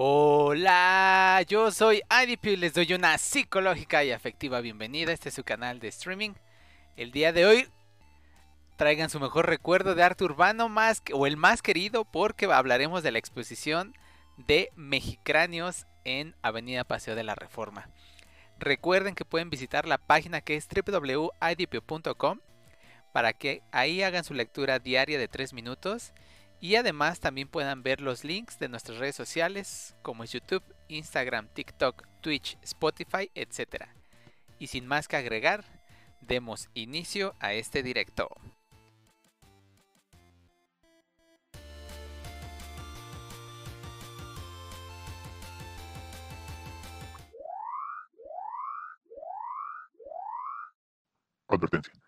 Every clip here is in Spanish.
Hola, yo soy IDP y les doy una psicológica y afectiva bienvenida. Este es su canal de streaming. El día de hoy traigan su mejor recuerdo de arte urbano más o el más querido porque hablaremos de la exposición de Mexicráneos en Avenida Paseo de la Reforma. Recuerden que pueden visitar la página que es www.idp.com para que ahí hagan su lectura diaria de 3 minutos y además también puedan ver los links de nuestras redes sociales como es YouTube, Instagram, TikTok, Twitch, Spotify, etc. Y sin más que agregar, demos inicio a este directo. Advertencia.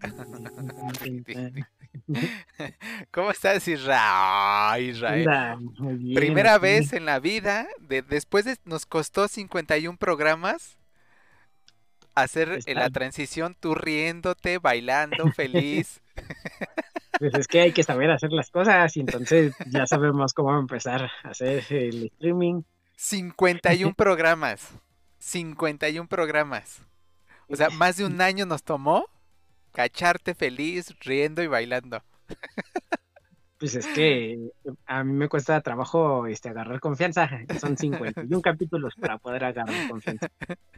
¿Cómo estás, Israel? Israel. Primera vez en la vida, de, después de, nos costó 51 programas hacer la transición, tú riéndote, bailando, feliz. Pues es que hay que saber hacer las cosas y entonces ya sabemos cómo empezar a hacer el streaming. 51 programas, 51 programas. O sea, más de un año nos tomó cacharte feliz, riendo y bailando. Pues es que a mí me cuesta trabajo este, agarrar confianza. Son 51 capítulos para poder agarrar confianza.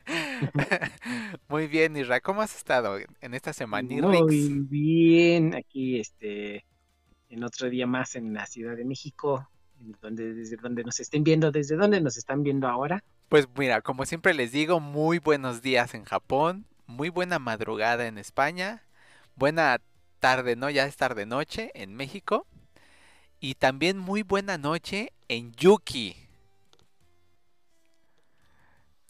Muy bien, Isra. ¿Cómo has estado en esta semana? Muy bien. Aquí, este, en otro día más en la Ciudad de México, donde, desde donde nos estén viendo, desde donde nos están viendo ahora. Pues mira, como siempre les digo, muy buenos días en Japón, muy buena madrugada en España, buena tarde, ¿no? Ya es tarde noche en México. Y también muy buena noche en Yuki.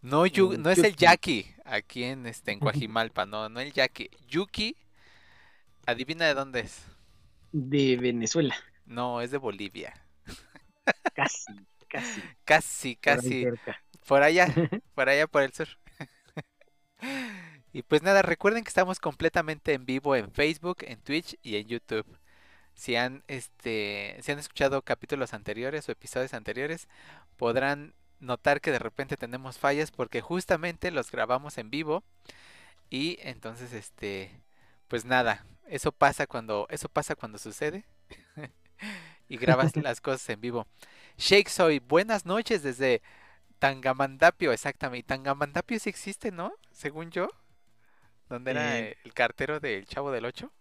No, no es el Yaki aquí en, este, en Coajimalpa, no, no el Yaki. Yuki, adivina de dónde es. De Venezuela. No, es de Bolivia. Casi, casi. Casi, casi. Por allá, por allá por el sur. Y pues nada, recuerden que estamos completamente en vivo en Facebook, en Twitch y en YouTube. Si han, este, si han escuchado capítulos anteriores o episodios anteriores, podrán notar que de repente tenemos fallas porque justamente los grabamos en vivo. Y entonces, este, pues nada, eso pasa cuando, eso pasa cuando sucede. y grabas las cosas en vivo. Shake Soy, buenas noches desde Tangamandapio, exactamente. Tangamandapio sí existe, ¿no? Según yo. ¿Dónde era Eh, el cartero del Chavo del Ocho?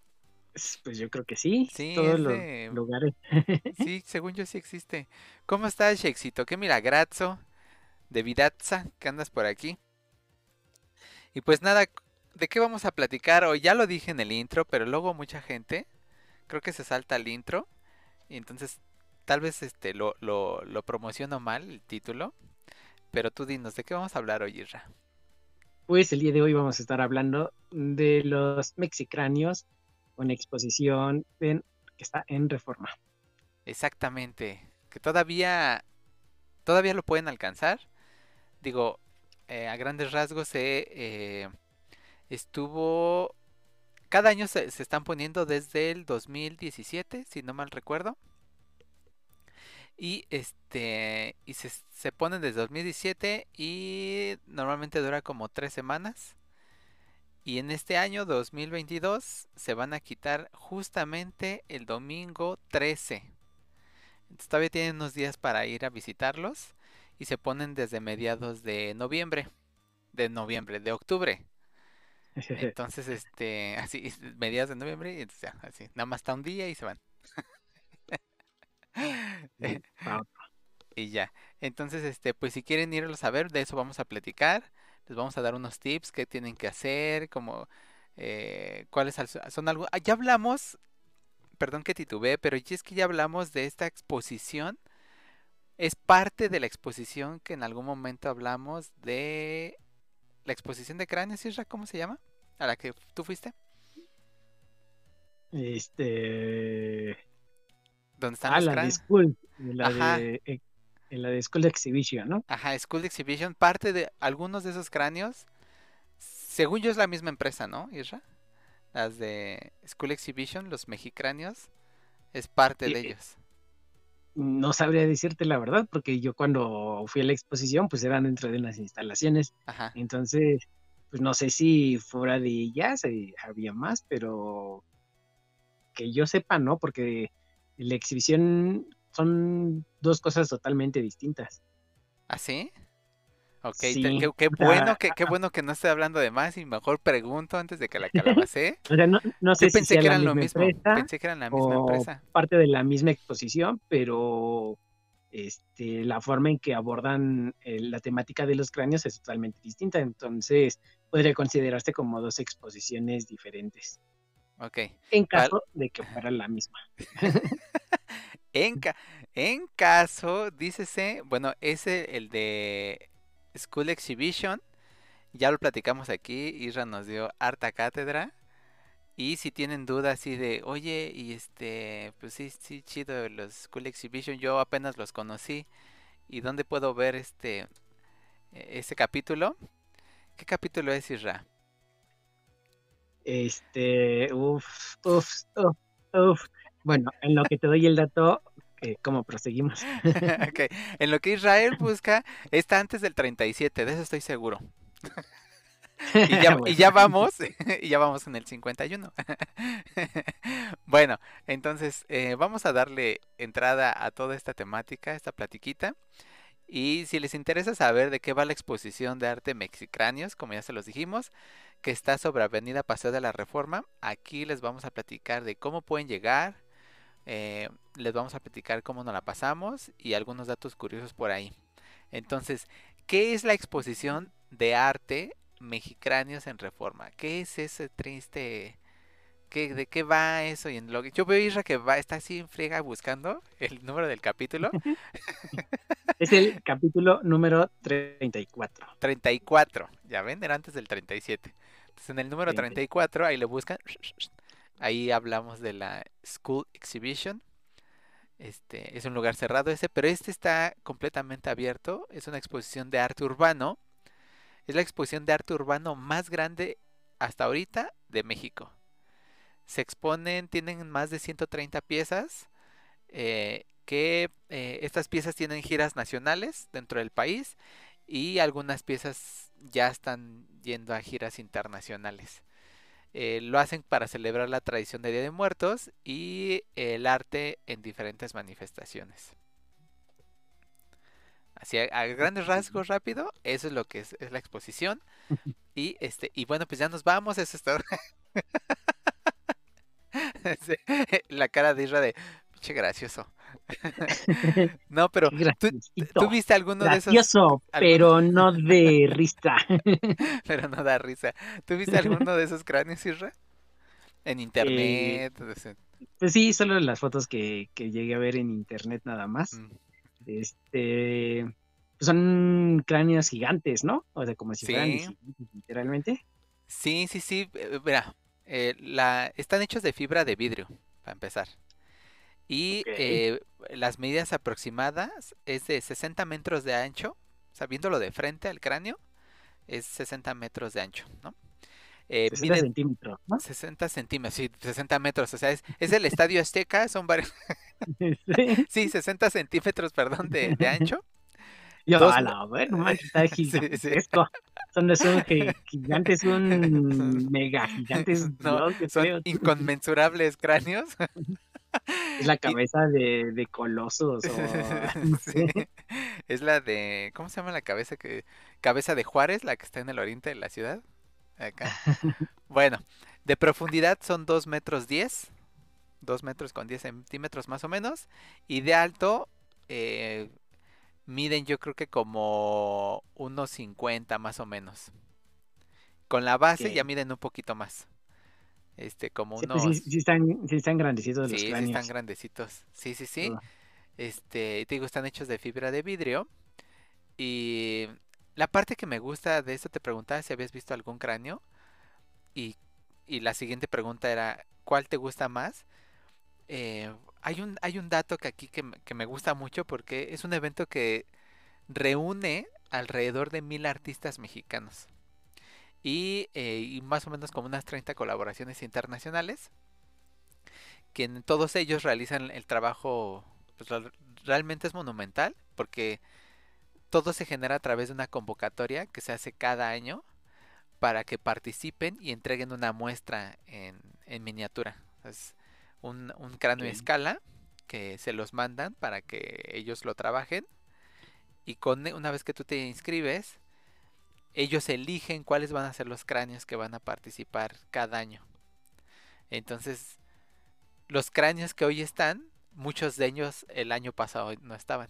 Pues yo creo que sí. Sí, todos los de- lugares. Sí, según yo sí existe. ¿Cómo estás, Shakesito? Qué milagrazo de Vidatza que andas por aquí. Y pues nada, ¿de qué vamos a platicar hoy? Ya lo dije en el intro, pero luego mucha gente creo que se salta el intro. Y entonces tal vez este lo, lo, lo promociono mal el título. Pero tú dinos, ¿de qué vamos a hablar hoy, Isra? Pues el día de hoy vamos a estar hablando de los mexicráneos, una exposición que está en Reforma. Exactamente. Que todavía. Todavía lo pueden alcanzar. Digo, eh, a grandes rasgos se eh, estuvo. Cada año se, se están poniendo desde el 2017, si no mal recuerdo. Y este. Y se, se ponen desde 2017 y normalmente dura como tres semanas. Y en este año 2022 se van a quitar justamente el domingo 13. Entonces todavía tienen unos días para ir a visitarlos y se ponen desde mediados de noviembre, de noviembre, de octubre. Entonces, este, así, mediados de noviembre y entonces ya, así, nada más está un día y se van. Wow. Y ya. Entonces, este, pues si quieren irlos a ver, de eso vamos a platicar. Les vamos a dar unos tips que tienen que hacer, como eh, cuáles son algo. ah, ya hablamos, perdón que titubeé, pero es que ya hablamos de esta exposición. es parte de la exposición que en algún momento hablamos de la exposición de cráneos, Isra, ¿cómo se llama? A la que tú fuiste. Este. ¿Dónde están Ah, los la de cráneos? School. En la Ajá. de, eh, en la de School Exhibition, ¿no? Ajá, School Exhibition, parte de algunos de esos cráneos, según yo es la misma empresa, ¿no, Isra? Las de School Exhibition, los mexicráneos, es parte de Eh, ellos. No sabría decirte la verdad, porque yo cuando fui a la exposición, pues eran dentro de las instalaciones. Ajá. Entonces, pues no sé si fuera de ellas eh, había más, pero que yo sepa, no, porque la exhibición son dos cosas totalmente distintas. ¿Ah, sí? Ok, te- Sí, qué, qué sea, bueno, que, qué bueno que no estoy hablando de más y mejor pregunto antes de que la calabacé. O sea, no, no sé Yo si pensé sea que eran lo mismo, pensé que eran la misma empresa. parte de la misma exposición, pero este, la forma en que abordan eh, la temática de los cráneos es totalmente distinta. Entonces, podría considerarse como dos exposiciones diferentes, Ok. en caso de que fuera la misma. En, ca- en caso, dícese, bueno, ese, el de School Exhibition, ya lo platicamos aquí, Isra nos dio harta cátedra. Y si tienen dudas así de, oye, y este, pues sí, sí, chido, los School Exhibition, yo apenas los conocí. ¿Y dónde puedo ver este, e- ese capítulo? ¿Qué capítulo es, Isra? Este, uff, uff, uff, uff. Bueno, en lo que te doy el dato, eh, ¿cómo proseguimos? Ok, En lo que Israel busca, está antes del 37, de eso estoy seguro. Y ya, y ya vamos, y ya vamos en el 51. Bueno, entonces eh, vamos a darle entrada a toda esta temática, esta platiquita. Y si les interesa saber de qué va la exposición de arte Mexicráneos, como ya se los dijimos, que está sobre Avenida Paseo de la Reforma, aquí les vamos a platicar de cómo pueden llegar, eh, les vamos a platicar cómo nos la pasamos y algunos datos curiosos por ahí. Entonces, ¿qué es la exposición de arte Mexicráneos en Reforma? ¿Qué es ese triste... ¿Qué, ¿De qué va eso? Y en lo que- yo veo a Isra que va, está así en friega buscando el número del capítulo. Es el capítulo número 34. 34, ya ven, era antes del 37. Entonces en el número Sí. 34, ahí le buscan. Ahí hablamos de la School Exhibition. Este es un lugar cerrado ese, pero este está completamente abierto. Es una exposición de arte urbano. Es la exposición de arte urbano más grande hasta ahorita de México. Se exponen, tienen más de 130 piezas. eh, que eh, estas piezas tienen giras nacionales dentro del país y algunas piezas ya están yendo a giras internacionales. Eh, lo hacen para celebrar la tradición de Día de Muertos y el arte en diferentes manifestaciones. Así a, a grandes rasgos rápido, eso es lo que es, es la exposición. Y este, y bueno, pues ya nos vamos, eso es todo. Sí, La cara de Isra de pinche gracioso. No, pero ¿tú, viste alguno de esos? Gracioso, pero no de risa. Pero no da risa. ¿Tú viste alguno de esos cráneos, Isra? En internet. o sea, Pues sí, solo las fotos que, que llegué a ver en internet nada más. mm, Este, pues son cráneos gigantes, ¿no? O sea, como si Sí. literalmente. Sí, sí, sí. eh, Mira, eh, la, están hechos de fibra de vidrio, para empezar. Y eh, las medidas aproximadas es de 60 metros de ancho. O sea, viéndolo de frente al cráneo, es 60 metros de ancho, ¿no? Eh, 60 mide centímetros, ¿no? 60 centímetros, sí, 60 metros. O sea, es, es el estadio Azteca, son varios. Sí. Sí, 60 centímetros, perdón, de, de ancho. Yo, Dos a la ver, no manches, está Sí, sí. gigantesco. Son esos gi- gigantes, un mega gigantes. No, Dios, son inconmensurables cráneos. Es la cabeza de, de colosos. O, no Sí. Es la de, ¿cómo se llama la cabeza que cabeza de Juárez, la que está en el oriente de la ciudad? Acá. Bueno, de profundidad son 2 metros 10, 2 metros con 10 centímetros más o menos, y de alto eh, miden yo creo que como unos 50 más o menos. Con la base ya miden un poquito más. Este, como Sí, unos... pues sí, sí están, sí están grandecitos los Sí, sí cráneos. están grandecitos. Sí, sí, sí. Este, te digo, están hechos de fibra de vidrio. Y la parte que me gusta de esto te preguntaba si habías visto algún cráneo. Y, y la siguiente pregunta era, ¿cuál te gusta más? Eh, hay, un, hay un dato que aquí que, que me gusta mucho porque es un evento que reúne alrededor de mil artistas mexicanos. Y, eh, más o menos como unas 30 colaboraciones internacionales. Que en todos ellos realizan el trabajo, pues real- realmente es monumental. Porque todo se genera a través de una convocatoria que se hace cada año para que participen y entreguen una muestra en, en miniatura. Un, un cráneo a Ok. escala que se los mandan para que ellos lo trabajen. Y con, una vez que tú te inscribes, ellos eligen cuáles van a ser los cráneos que van a participar cada año. Entonces, los cráneos que hoy están, muchos de ellos el año pasado no estaban.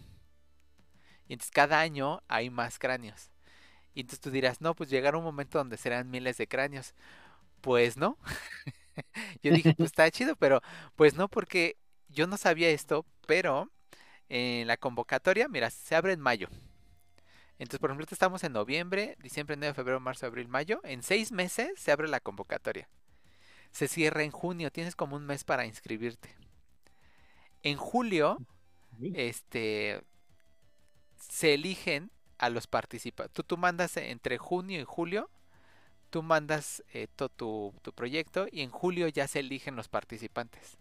Y entonces cada año hay más cráneos. Y entonces tú dirás, no, pues llegará un momento donde serán miles de cráneos. Pues no. Yo dije, pues está chido, pero pues no, porque yo no sabía esto, pero en la convocatoria, mira, se abre en mayo. Entonces, por ejemplo, estamos en noviembre, diciembre, enero, febrero, marzo, abril, mayo. En seis meses se abre la convocatoria. Se cierra en junio, tienes como un mes para inscribirte. En julio, este, se eligen a los participantes. Tú, tú mandas entre junio y julio, tú mandas eh, todo tu, proyecto y en julio ya se eligen los participantes.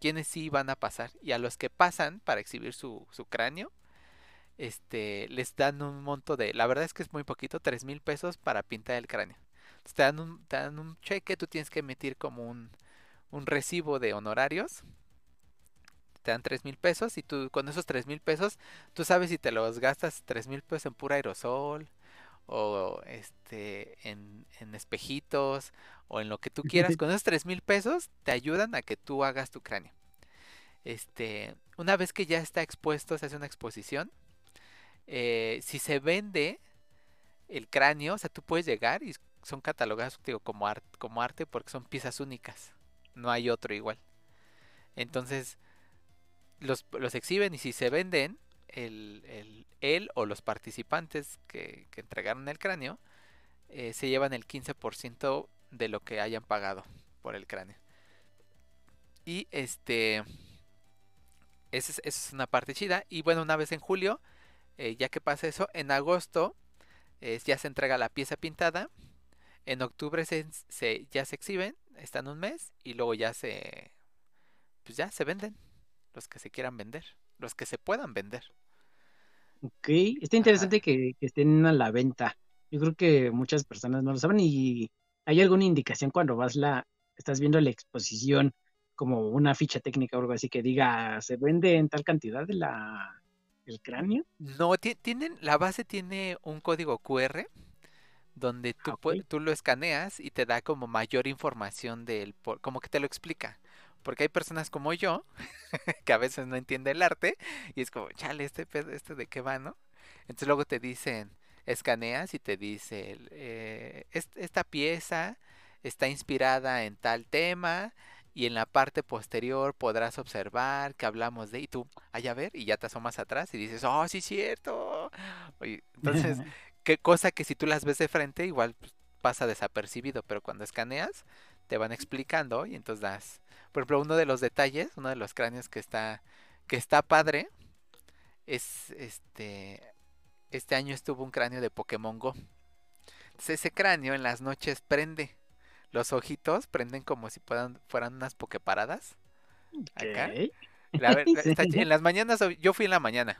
Quienes sí van a pasar. Y a los que pasan para exhibir su, cráneo, este, les dan un monto de, la verdad es que es muy poquito, tres mil pesos para pintar el cráneo. Entonces, te dan un, te dan un cheque, tú tienes que emitir como un, recibo de honorarios. Te dan tres mil pesos y tú con esos tres mil pesos, tú sabes si te los gastas tres mil pesos en pura aerosol o este en, en espejitos o en lo que tú quieras. Con esos tres mil pesos te ayudan a que tú hagas tu cráneo. Este, una vez que ya está expuesto, se hace una exposición. eh, si se vende el cráneo, o sea, tú puedes llegar y son catalogados digo, como, ar- como arte porque son piezas únicas. No hay otro igual. Entonces, los, los exhiben y si se venden, el, el- él o los participantes que, que entregaron el cráneo eh, se llevan el 15% de lo que hayan pagado por el cráneo. Y este, esa es, esa es una parte chida. Y bueno, una vez en julio, eh, ya que pasa eso, en agosto eh, ya se entrega la pieza pintada. En octubre se, se- ya se exhiben, están un mes y luego ya se, pues ya se venden los que se quieran vender, los que se puedan vender. Ok, está interesante que, que estén a la venta. Yo creo que muchas personas no lo saben y hay alguna indicación cuando vas la, estás viendo la exposición como una ficha técnica o algo así que diga se vende en tal cantidad de la el cráneo. No, ti- tienen, la base tiene un código QR donde tú, Ah, pue- ok. tú lo escaneas y te da como mayor información del, por- como que te lo explica. Porque hay personas como yo que a veces no entiende el arte y es como, chale, este, pedo- este de qué va, ¿no? Entonces luego te dicen, escaneas y te dice, eh, "Est- esta pieza está inspirada en tal tema y en la parte posterior podrás observar que hablamos de, y tú, ay, a ver, y ya te asomas atrás y dices, oh, sí, cierto. Oye, entonces, qué cosa que si tú las ves de frente, igual pues, pasa desapercibido, pero cuando escaneas, te van explicando y entonces das. Por ejemplo, uno de los detalles, uno de los cráneos que está, que está padre, es este. Este año estuvo un cráneo de Pokémon Go. Entonces, ese cráneo en las noches prende. Los ojitos prenden como si fueran, fueran unas pokeparadas. Acá. La la- está en las mañanas, yo fui en la mañana,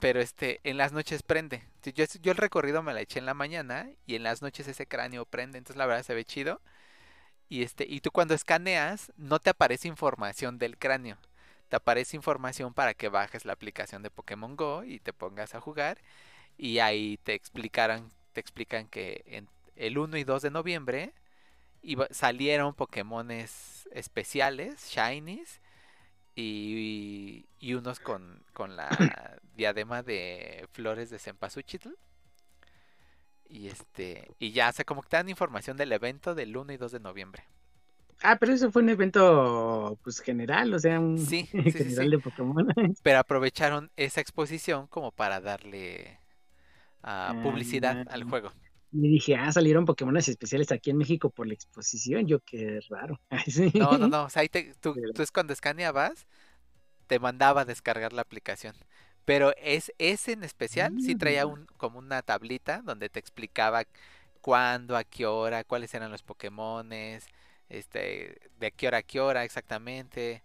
pero este, en las noches prende. Yo, yo el recorrido me la eché en la mañana y en las noches ese cráneo prende, entonces la verdad se ve chido. Y este, y tú cuando escaneas, no te aparece información del cráneo. Te aparece información para que bajes la aplicación de Pokémon Go y te pongas a jugar. Y ahí te explicarán, te explican que en el 1 y 2 de noviembre iba- salieron Pokémones especiales, Shinies, y, y unos con, con la diadema de flores de cempasúchil. Y este, y ya, o sea, como que te dan información del evento del 1 y 2 de noviembre. Ah, pero eso fue un evento pues general, o sea, un Sí, sí, sí, general sí. de Pokémon. Pero aprovecharon esa exposición como para darle ah, publicidad al juego. Y dije, ah, salieron Pokémones especiales aquí en México por la exposición. Yo, qué raro. No, no, no. O sea, ahí te- tú, Pero- tú es cuando escaneabas, te mandaba a descargar la aplicación. Pero es ese en especial sí traía Ah. un, como una tablita donde te explicaba cuándo, a qué hora, cuáles eran los Pokémones, este, de qué hora a qué hora exactamente.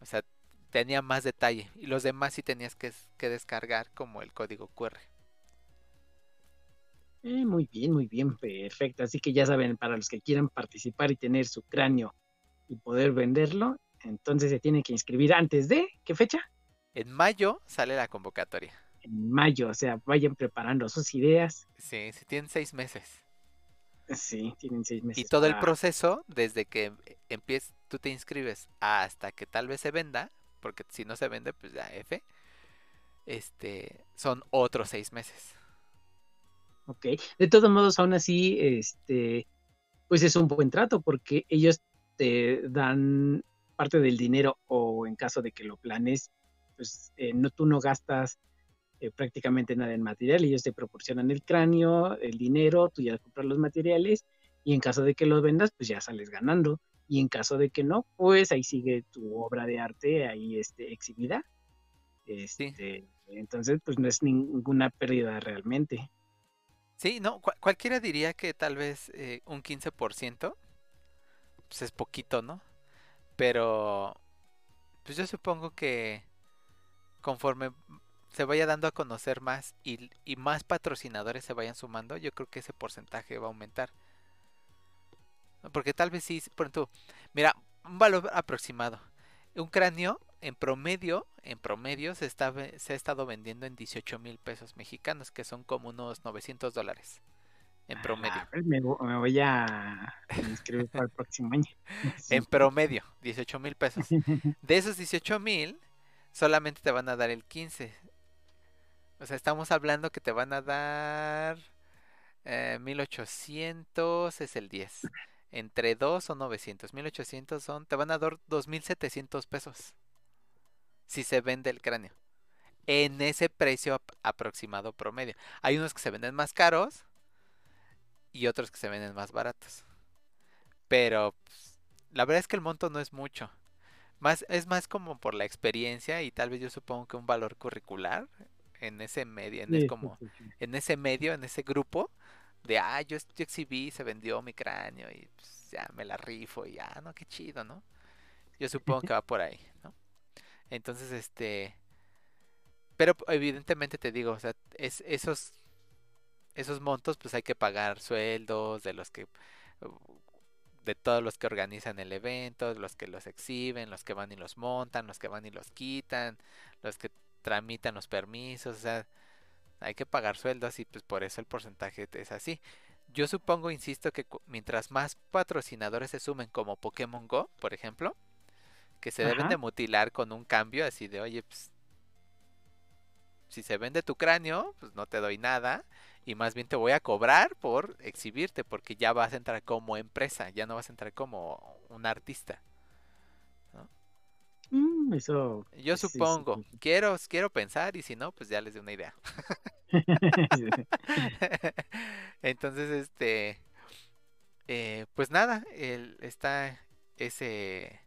O sea, tenía más detalle. Y los demás sí tenías que, que descargar como el código QR. Eh, muy bien, muy bien, perfecto. Así que ya saben, para los que quieran participar y tener su cráneo y poder venderlo, entonces se tienen que inscribir antes de, ¿qué fecha? En mayo sale la convocatoria. En mayo, o sea, vayan preparando sus ideas. Sí, sí tienen seis meses. Sí, tienen seis meses. Y todo el proceso, desde que empieces, tú te inscribes hasta que tal vez se venda, porque si no se vende, pues ya F, este, son otros seis meses. Ok. De todos modos, aún así, este, pues es un buen trato porque ellos te dan parte del dinero o en caso de que lo planes, pues eh, no, tú no gastas eh, prácticamente nada en material, ellos te proporcionan el cráneo, el dinero, tú ya compras los materiales y en caso de que los vendas, pues ya sales ganando. Y en caso de que no, pues ahí sigue tu obra de arte ahí este, exhibida. Este, Entonces, pues no es ninguna pérdida realmente. Sí, no, cua- cualquiera diría que tal vez eh, un 15%, pues es poquito, ¿no? Pero, pues yo supongo que conforme se vaya dando a conocer más y, y más patrocinadores se vayan sumando, yo creo que ese porcentaje va a aumentar. Porque tal vez sí, por ejemplo, mira, un valor aproximado. Un cráneo en promedio, en promedio se, está, se ha estado vendiendo en 18 mil pesos mexicanos, que son como unos 900 dólares en promedio. Ah, me, me voy a inscribir para el próximo año. En promedio, 18 mil pesos. De esos 18 mil, solamente te van a dar el 15. O sea, estamos hablando que te van a dar eh, 1800 es el 10. Entre 2 son 900. 1800 son, te van a dar 2700 pesos. Si se vende el cráneo. En ese precio ap- aproximado promedio. Hay unos que se venden más caros y otros que se venden más baratos. Pero pues, la verdad es que el monto no es mucho. Más, es más como por la experiencia y tal vez yo supongo que un valor curricular en ese medio, en, Sí, es como, sí, sí. en ese medio, en ese grupo de ah, yo, yo exhibí, se vendió mi cráneo y pues, ya me la rifo y ya, no, qué chido, ¿no? Yo supongo que va por ahí, ¿no? Entonces, este, pero evidentemente te digo, o sea, es, esos, esos montos, pues hay que pagar sueldos de los que, de todos los que organizan el evento, los que los exhiben, los que van y los montan, los que van y los quitan, los que tramitan los permisos, o sea, hay que pagar sueldos y pues por eso el porcentaje es así. Yo supongo, insisto, que mientras más patrocinadores se sumen como Pokémon Go, por ejemplo, que se deben de mutilar con un cambio así de, oye, pues si se vende tu cráneo, pues no te doy nada y más bien te voy a cobrar por exhibirte porque ya vas a entrar como empresa, ya no vas a entrar como un artista. Mm, eso. Yo supongo, sí, sí. quiero quiero pensar y si no, pues ya les doy una idea. Entonces, este, eh, pues nada, el, está ese,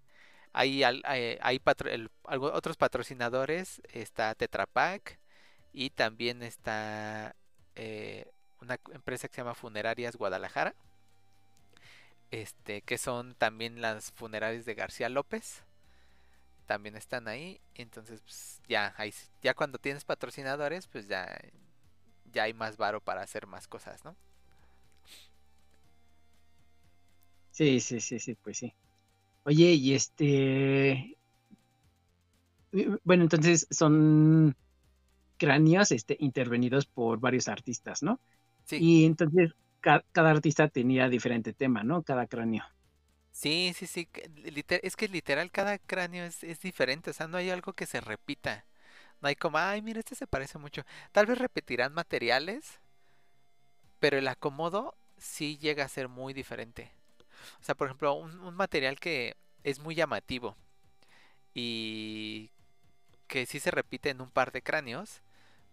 hay, hay, hay patro- el- algo- otros patrocinadores, está Tetra Pak y también está eh, una empresa que se llama Funerarias Guadalajara, este, que son también las funerarias de García López, también están ahí, entonces pues, ya, ahí ya cuando tienes patrocinadores, pues ya, ya hay más varo para hacer más cosas, ¿no? Sí, sí, sí, sí, pues sí. Oye, y este. eh, Bueno, entonces son cráneos este, intervenidos por varios artistas, ¿no? Sí. Y entonces ca- cada artista tenía diferente tema, ¿no? Cada cráneo. Sí, sí, sí. liter- es que literal cada cráneo es, es diferente. O sea, no hay algo que se repita. No hay como, ay, mira, este se parece mucho. Tal vez repetirán materiales, pero el acomodo sí llega a ser muy diferente. O sea, por ejemplo, un, un material que es muy llamativo y que sí se repite en un par de cráneos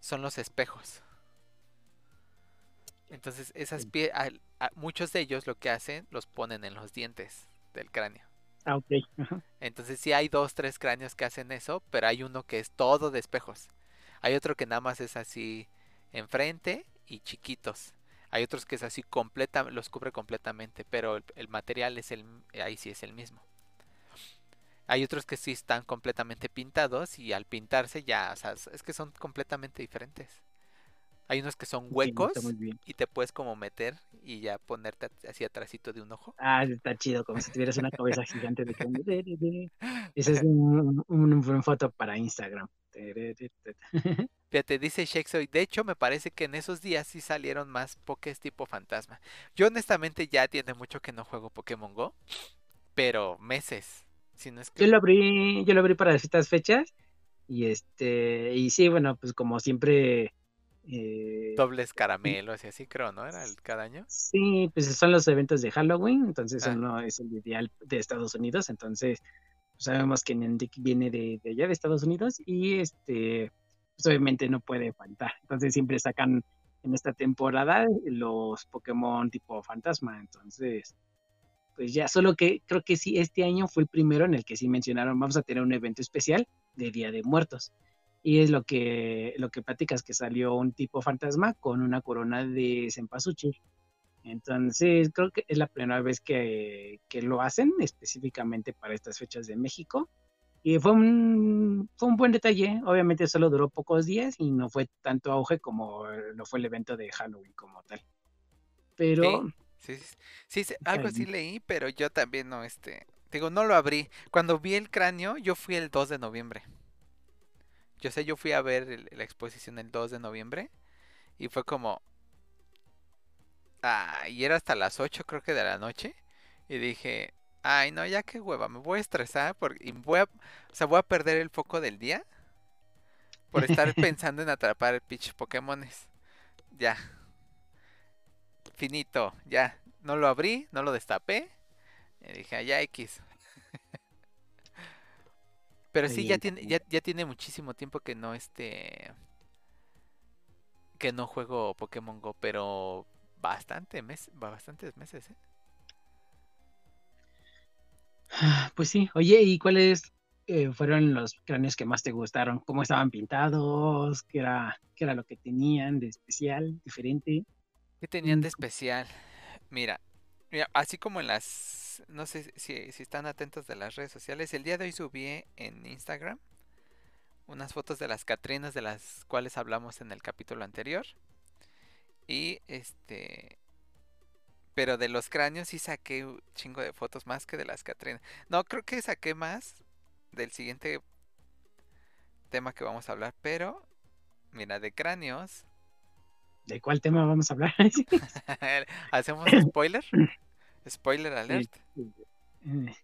son los espejos. Entonces, esas pie a- muchos de ellos lo que hacen los ponen en los dientes del cráneo. Ah, ok. Entonces sí hay dos, tres cráneos que hacen eso, pero hay uno que es todo de espejos. Hay otro que nada más es así enfrente y chiquitos. Hay otros que es así completa, los cubre completamente, pero el, el material es el, ahí sí es el mismo. Hay otros que sí están completamente pintados y al pintarse ya, o sea, es que son completamente diferentes. Hay unos que son huecos y te puedes como meter y ya ponerte así atrásito de un ojo. Ah, está chido, como si tuvieras una cabeza gigante de. Ese es un, un, un foto para Instagram. Fíjate, dice Shakespeare, de hecho me parece que en esos días sí salieron más pokés tipo fantasma. Yo honestamente ya tiene mucho que no juego Pokémon Go, pero meses, si no es Yo lo abrí, yo lo abrí para estas fechas. Y este, y sí, bueno, pues como siempre. eh, Dobles caramelos y así creo, ¿no? Era el cada año. Sí, pues son los eventos de Halloween, entonces Ah. uno es el ideal de Estados Unidos, entonces pues, sabemos que Niantic viene de, de allá de Estados Unidos y este, pues obviamente no puede faltar. Entonces siempre sacan en esta temporada los Pokémon tipo fantasma, entonces pues ya solo que creo que sí, este año fue el primero en el que sí mencionaron, vamos a tener un evento especial de Día de Muertos. Y es lo que, lo que platicas, que salió un tipo fantasma con una corona de cempasúchil. Entonces, creo que es la primera vez que, que lo hacen específicamente para estas fechas de México. Y fue un, fue un buen detalle. Obviamente solo duró pocos días y no fue tanto auge como lo fue el evento de Halloween como tal. Pero Sí, sí, sí, sí, algo así leí, pero yo también no, este, digo, no lo abrí. Cuando vi el cráneo, yo fui el 2 de noviembre. Yo sé, yo fui a ver el- la exposición el 2 de noviembre y fue como... Ah, y era hasta las 8 creo que de la noche. Y dije, ay no, ya qué hueva, me voy a estresar porque, y voy a, o sea, voy a perder el foco del día por estar pensando en atrapar el pitch Pokémones. Ya. Finito, ya. No lo abrí, no lo destapé. Y dije, "Ah, ya X. Pero sí, ya tiene, ya, ya tiene muchísimo tiempo que no este que no juego Pokémon Go, pero bastante mes, bastantes meses, ¿eh? Pues sí, oye, ¿y cuáles eh, fueron los cráneos que más te gustaron? ¿Cómo estaban pintados? ¿Qué era, qué era lo que tenían de especial, diferente? ¿Qué tenían de Mm. especial? Mira, mira, así como en las, no sé si, si están atentos de las redes sociales, el día de hoy subí en Instagram unas fotos de las Catrinas de las cuales hablamos en el capítulo anterior. Y este, pero de los cráneos sí saqué un chingo de fotos más que de las Catrinas. No, creo que saqué más del siguiente tema que vamos a hablar, pero mira, de cráneos. ¿De cuál tema vamos a hablar? ¿Hacemos spoiler? Spoiler alert. Eh,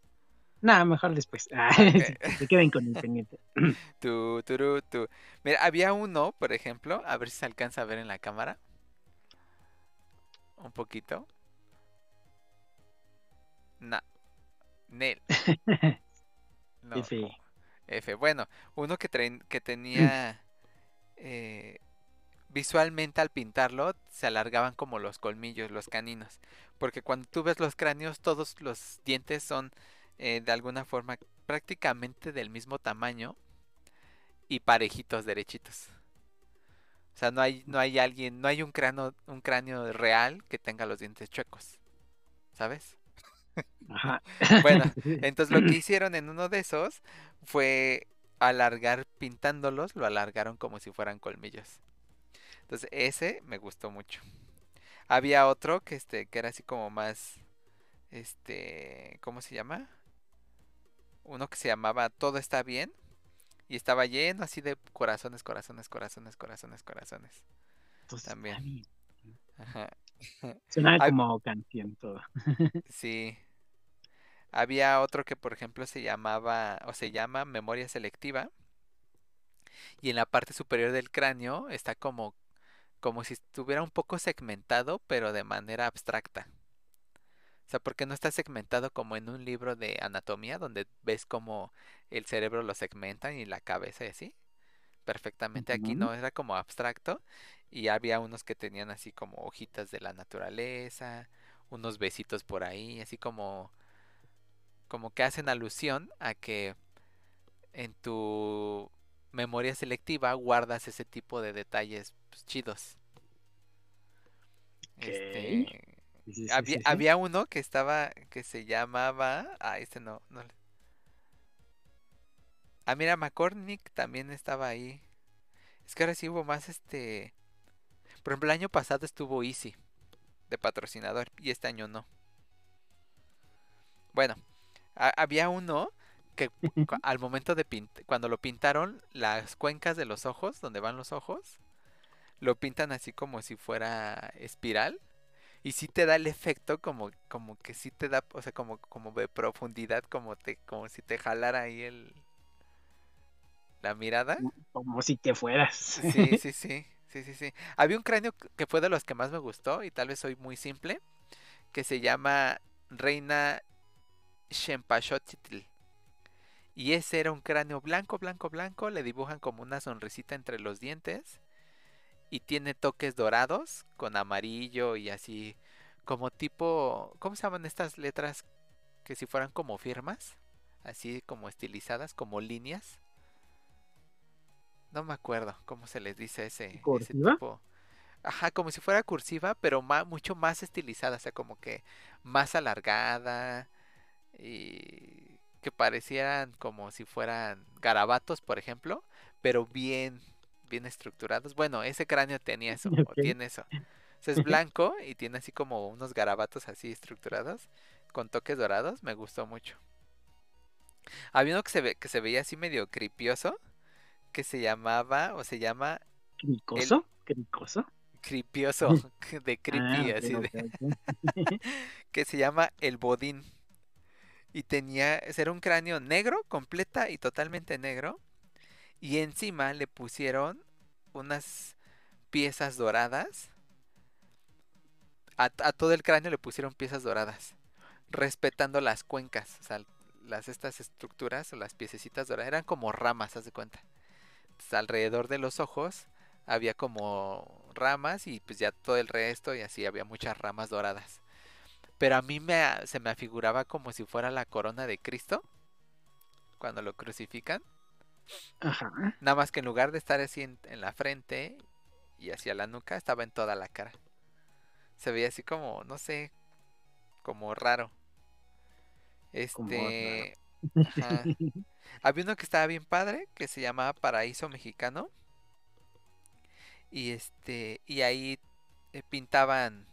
Nada, mejor después. Ah, Ok. Se queden con el pendiente. Tu, turú, tu. Mira, había uno, por ejemplo, a ver si se alcanza a ver en la cámara. Un poquito. No. Nel. No, F. F. Bueno, uno que, que tenía eh, visualmente al pintarlo se alargaban como los colmillos, los caninos. Porque cuando tú ves los cráneos, todos los dientes son eh, de alguna forma prácticamente del mismo tamaño y parejitos, derechitos. O sea, no hay, no hay alguien, no hay un cráneo, un cráneo real que tenga los dientes chuecos. ¿Sabes? Ajá. Bueno, entonces lo que hicieron en uno de esos fue alargar pintándolos, lo alargaron como si fueran colmillos. Entonces ese me gustó mucho. Había otro que este que era así como más este, ¿cómo se llama? Uno que se llamaba Todo está bien y estaba lleno así de corazones, corazones, corazones, corazones, corazones. Entonces, también. Ajá. Suena Ay. como canción todo. Sí. Había otro que, por ejemplo, se llamaba o se llama memoria selectiva. Y en la parte superior del cráneo está como, como si estuviera un poco segmentado, pero de manera abstracta. O sea, porque no está segmentado como en un libro de anatomía donde ves como el cerebro lo segmentan y la cabeza y así. Perfectamente aquí no, era como abstracto y había unos que tenían así como hojitas de la naturaleza, unos besitos por ahí, así como como que hacen alusión a que en tu memoria selectiva guardas ese tipo de detalles pues, chidos. Este, Sí, sí, sí, había, sí, había uno que estaba, que se llamaba, ah, este no, no. Ah, mira, McCormick también estaba ahí. Es que ahora sí hubo más, este, por ejemplo, el año pasado estuvo Easy de patrocinador y este año no. Bueno, ha- había uno que al momento de pint- cuando lo pintaron, las cuencas de los ojos, donde van los ojos, lo pintan así como si fuera espiral. Y sí te da el efecto como, como que sí te da, o sea, como, como de profundidad, como te, como si te jalara ahí el la mirada. Como si te fueras. Sí, sí, sí, sí, sí, sí. Había un cráneo que fue de los que más me gustó y tal vez soy muy simple, que se llama Reina Shempashotl. Y ese era un cráneo blanco, blanco, blanco, le dibujan como una sonrisita entre los dientes y tiene toques dorados con amarillo y así como tipo, ¿cómo se llaman estas letras que si fueran como firmas? Así como estilizadas, como líneas. No me acuerdo cómo se les dice ese, tipo. Ajá, como si fuera cursiva, pero ma- mucho más estilizada, o sea, como que más alargada y que parecieran como si fueran garabatos, por ejemplo, pero bien, bien estructurados. Bueno, ese cráneo tenía eso, o tiene eso. O sea, es blanco y tiene así como unos garabatos así estructurados con toques dorados, me gustó mucho. Había uno que se ve, que se veía así medio cripioso, que se llamaba, o se llama ¿Cricoso? ¿Cricoso? cripioso, de creepy, Ah, ok, así de, que se llama el bodín. Y tenía, era un cráneo negro, completa y totalmente negro. Y encima le pusieron unas piezas doradas. A, todo el cráneo le pusieron piezas doradas, respetando las cuencas, o sea, las estas estructuras o las piececitas doradas eran como ramas, haz de cuenta. Alrededor de los ojos había como ramas y pues ya todo el resto y así había muchas ramas doradas. Pero a mí me, se me afiguraba como si fuera la corona de Cristo cuando lo crucifican. Ajá. Nada más que en lugar de estar así en, en la frente y hacia la nuca, estaba en toda la cara. Se veía así como, no sé, como raro. Como Este, ajá. Había uno que estaba bien padre, que se llamaba Paraíso Mexicano. Y este, y ahí eh, pintaban,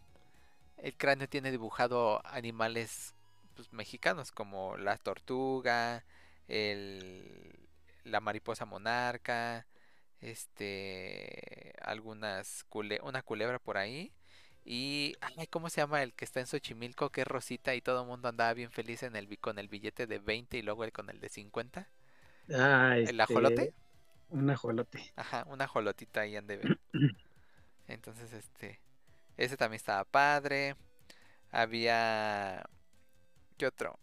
el cráneo tiene dibujado animales pues, mexicanos, como la tortuga, el, la mariposa monarca, este, algunas, cule- una culebra por ahí. Y, ay, ¿cómo se llama el que está en Xochimilco, que es Rosita y todo el mundo andaba bien feliz en el, con el billete de 20 y luego el con el de 50? Ah, ¿El ajolote? este, Un ajolote. Ajá, una jolotita ahí han de ver. Entonces, este, ese también estaba padre. Había, ¿qué otro?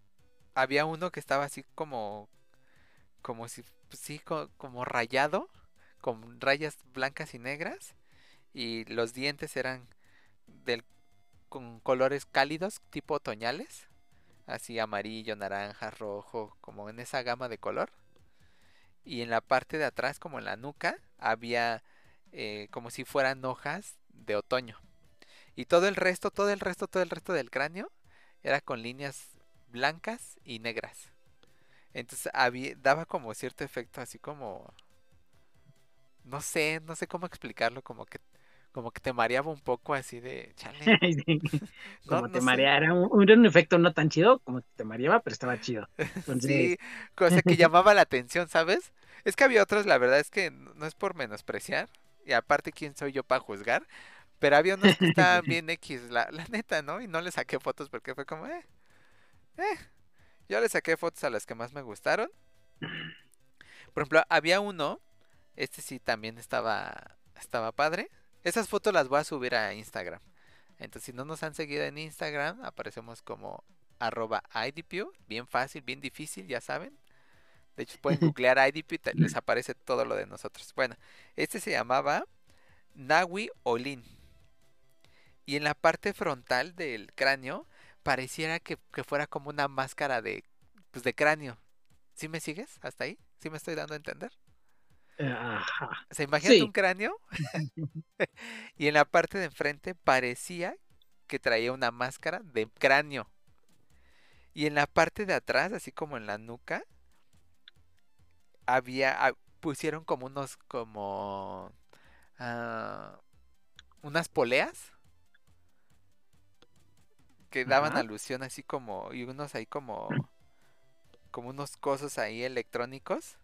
Había uno que estaba así como, como si, pues sí, co- como rayado, con rayas blancas y negras. Y los dientes eran del, con colores cálidos, tipo otoñales. Así amarillo, naranja, rojo, como en esa gama de color. Y en la parte de atrás, como en la nuca, había eh, como si fueran hojas de otoño. Y todo el resto, todo el resto, todo el resto del cráneo era con líneas blancas y negras. Entonces había, daba como cierto efecto así como... No sé, no sé cómo explicarlo, como que, como que te mareaba un poco así de... Chale, Sí, como no te sé. mareaba, era un, efecto no tan chido como te mareaba, pero estaba chido. Entonces, Sí, cosa que llamaba la atención, ¿sabes? Es que había otros, la verdad es que no es por menospreciar, y aparte, ¿quién soy yo para juzgar? Pero había unos que estaban bien X, la, la neta, ¿no? Y no le saqué fotos porque fue como, eh, eh. Yo le saqué fotos a las que más me gustaron. Por ejemplo, había uno, este sí también estaba, estaba padre. Esas fotos las voy a subir a Instagram. Entonces, si no nos han seguido en Instagram, aparecemos como arroba IDPU. Bien fácil, bien difícil, ya saben. De hecho, pueden googlear IDPU y les aparece todo lo de nosotros. Bueno, este se llamaba Nawi Olin. Y en la parte frontal del cráneo pareciera que, que fuera como una máscara de, pues, de cráneo. ¿Sí me sigues hasta ahí? ¿Sí me estoy dando a entender? Ajá. ¿Se imagínate Sí. un cráneo? y en la parte de enfrente parecía que traía una máscara de cráneo. Y en la parte de atrás, así como en la nuca, había, ah, pusieron como unos, como, ah, unas poleas que daban Ajá. alusión así como, y unos ahí como, como unos cosos ahí electrónicos,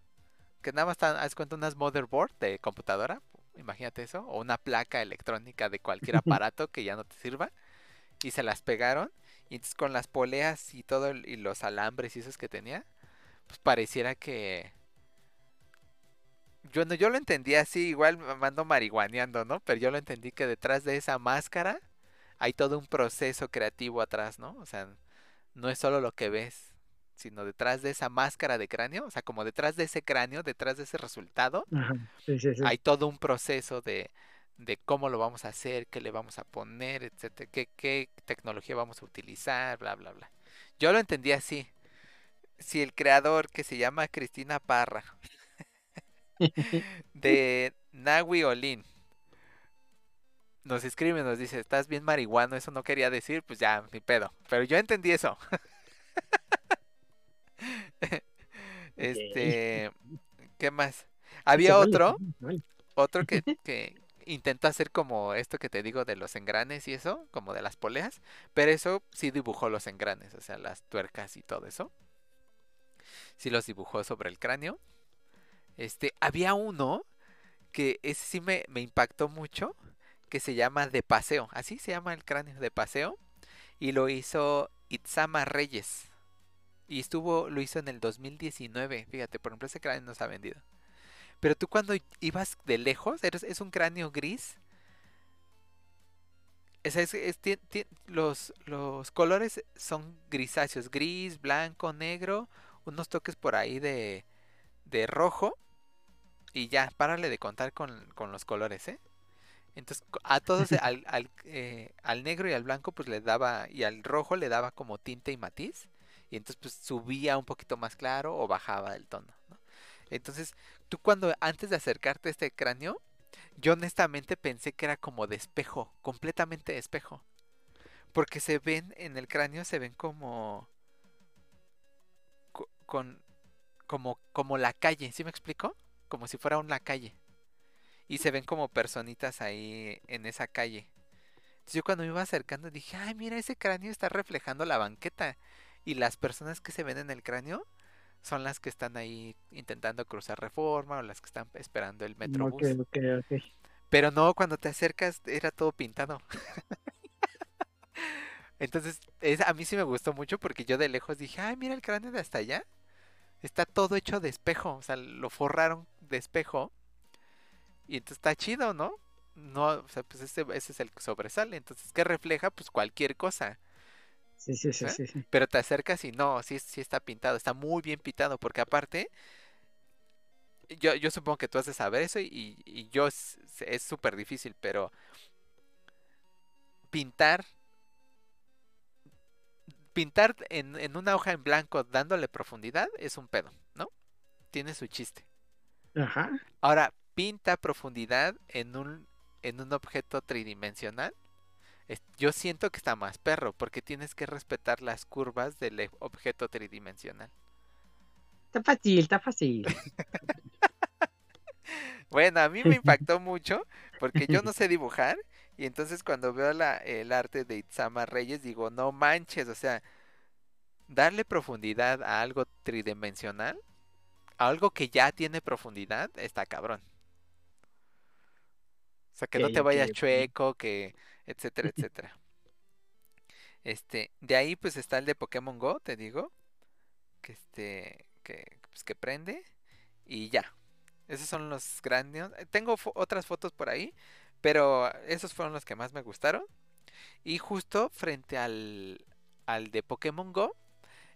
que nada más están, haz cuenta, unas motherboard de computadora, imagínate eso, o una placa electrónica de cualquier aparato que ya no te sirva, y se las pegaron, y entonces con las poleas y todo, y los alambres y esos que tenía, pues pareciera que... Yo, no, yo lo entendí así, igual me mando marihuaneando, ¿no? Pero yo lo entendí que detrás de esa máscara hay todo un proceso creativo atrás, ¿no? O sea, no es solo lo que ves, sino detrás de esa máscara de cráneo, o sea, como detrás de ese cráneo, detrás de ese resultado, Ajá. Sí, sí, sí. hay todo un proceso de, de cómo lo vamos a hacer, qué le vamos a poner, etcétera, qué, qué tecnología vamos a utilizar, bla, bla, bla. Yo lo entendí así. Si el creador que se llama Cristina Parra de Nawi Olin nos escribe, nos dice, estás bien marihuano, eso no quería decir, pues ya, mi pedo. Pero yo entendí eso. Este, ¿qué más? Había otro, otro que, que intentó hacer como esto que te digo de los engranes y eso, como de las poleas, pero eso sí dibujó los engranes, o sea, las tuercas y todo eso. Sí los dibujó sobre el cráneo. Este, había uno que ese sí me, me impactó mucho, que se llama De Paseo, así se llama el cráneo, De Paseo, y lo hizo Itzama Reyes. Y estuvo, lo hizo en el 2019, fíjate, por ejemplo, ese cráneo no se ha vendido. Pero tú cuando ibas de lejos, eres, es un cráneo gris. Los, los colores son grisáceos, gris, blanco, negro, unos toques por ahí de, de rojo. Y ya, párale de contar con, con los colores, ¿eh? Entonces, a todos, al, al, eh, al negro y al blanco, pues le daba, y al rojo le daba como tinte y matiz. Y entonces, pues subía un poquito más claro o bajaba el tono, ¿no? Entonces, tú cuando, antes de acercarte a este cráneo, yo honestamente pensé que era como de espejo, completamente de espejo. Porque se ven en el cráneo, se ven como. co- con. como, como la calle, ¿sí me explico? Como si fuera una calle. Y se ven como personitas ahí en esa calle. Entonces yo cuando me iba acercando dije, ay, mira, ese cráneo está reflejando la banqueta. Y las personas que se ven en el cráneo son las que están ahí intentando cruzar reforma o las que están esperando el metrobús. Ok, ok. Pero no, cuando te acercas era todo pintado. Entonces, es, a mí sí me gustó mucho porque yo de lejos dije, ay, mira el cráneo de hasta allá. Está todo hecho de espejo, o sea, lo forraron de espejo. Y entonces está chido, ¿no? No, o sea, pues ese, ese es el que sobresale. Entonces, ¿qué refleja? Pues cualquier cosa. Sí, sí, sí, ¿Eh? sí, sí. Pero te acercas y no, sí, sí está pintado, está muy bien pintado, porque aparte, yo, yo supongo que tú has de saber eso y, y yo es súper difícil, pero pintar, pintar en, en una hoja en blanco dándole profundidad es un pedo, ¿no? Tiene su chiste. Ajá. Ahora, pinta profundidad en un, en un objeto tridimensional. Yo siento que está más perro porque tienes que respetar las curvas del e- objeto tridimensional. Está fácil, está fácil. Bueno, a mí me impactó mucho porque yo no sé dibujar y entonces cuando veo la, el arte de Itzama Reyes digo, no manches, o sea, darle profundidad a algo tridimensional, a algo que ya tiene profundidad, está cabrón. Sea, que no te vayas chueco, que etcétera, etcétera. Este, de ahí pues está el de Pokémon Go, te digo, que este, que pues que prende y ya. Esos son los grandes. Tengo fo- otras fotos por ahí, pero esos fueron los que más me gustaron. Y justo frente al, al de Pokémon Go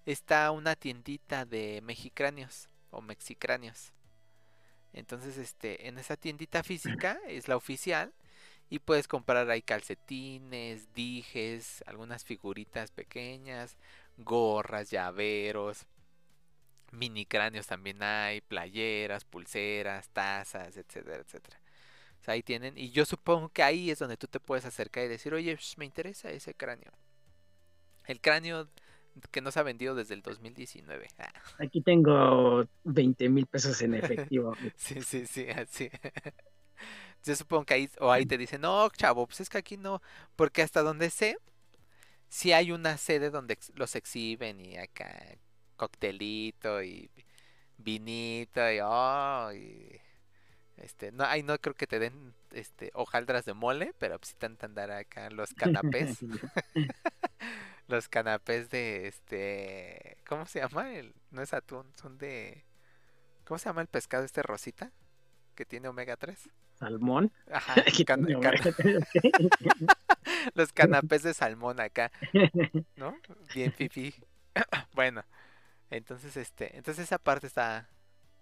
está una tiendita de mexicráneos o mexicráneos. Entonces, este, en esa tiendita física es la oficial y puedes comprar ahí calcetines, dijes, algunas figuritas pequeñas, gorras, llaveros, mini cráneos también hay, playeras, pulseras, tazas, etcétera, etcétera. O sea, ahí tienen, y yo supongo que ahí es donde tú te puedes acercar y decir, oye, me interesa ese cráneo. El cráneo que no se ha vendido desde el 2019. Ah. Aquí tengo 20 mil pesos en efectivo. sí, sí, sí, así. Yo supongo que ahí, o ahí te dicen, no, chavo, pues es que aquí no, porque hasta donde sé, si hay una sede donde los exhiben y acá coctelito y vinito y, oh, y este, no, ahí no creo que te den este hojaldras de mole, pero sí te andar acá los canapés. los canapés de este, ¿cómo se llama? El, no es atún, son de ¿Cómo se llama el pescado este rosita que tiene omega 3? Salmón. Ajá, los canapés de salmón acá, ¿no? Bien fifi. bueno, entonces este, entonces esa parte está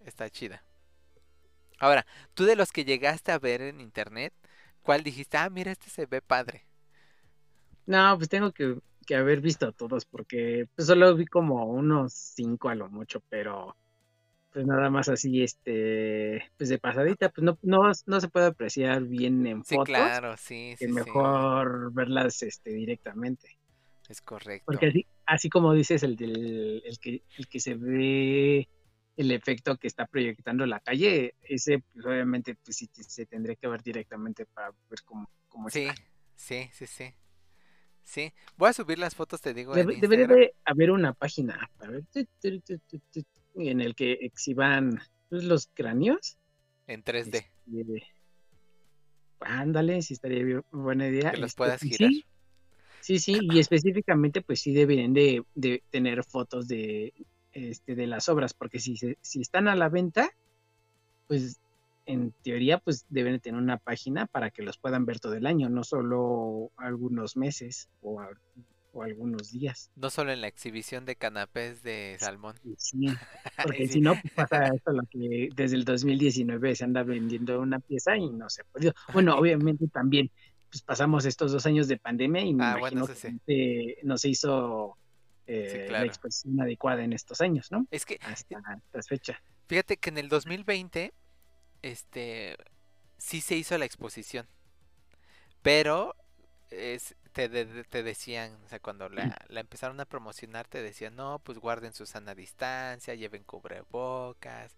está chida. Ahora, tú de los que llegaste a ver en internet, ¿cuál dijiste? Ah, mira, este se ve padre. No, pues tengo que, haber visto a todos porque pues, solo vi como unos cinco a lo mucho, pero pues nada más así, este, pues de pasadita, pues no, no, no se puede apreciar bien en sí, fotos. claro, sí, sí. mejor verlas este, directamente. Es correcto. Porque así, así como dices, el, del, el, que, el que se ve el efecto que está proyectando la calle, ese pues, obviamente pues sí se tendría que ver directamente para ver cómo, cómo sí, Sí, sí, sí. Sí, voy a subir las fotos, te digo. debería de haber una página para ver, en el que exhiban pues, los cráneos. En 3D. Este, ándale, sí estaría buena idea. Que los este, puedas girar. Sí, sí, y específicamente pues sí deben de, de tener fotos de, este, de las obras, porque si, si están a la venta, pues en teoría pues deben tener una página para que los puedan ver todo el año, no solo algunos meses o, algunos días. No solo en la exhibición de canapés de salmón. Sí, porque si no pues, pasa esto lo que desde el 2019 se anda vendiendo una pieza y no se ha podido. Bueno, obviamente también pues pasamos estos dos años de pandemia y me ah, imagino que no se hizo eh, la exposición adecuada en estos años, ¿no? Es que hasta esta fecha. Fíjate que en el 2020, este, sí se hizo la exposición, pero es, te, te decían, o sea, cuando la, la, empezaron a promocionar, te decían, no, pues guarden su sana distancia, lleven cubrebocas,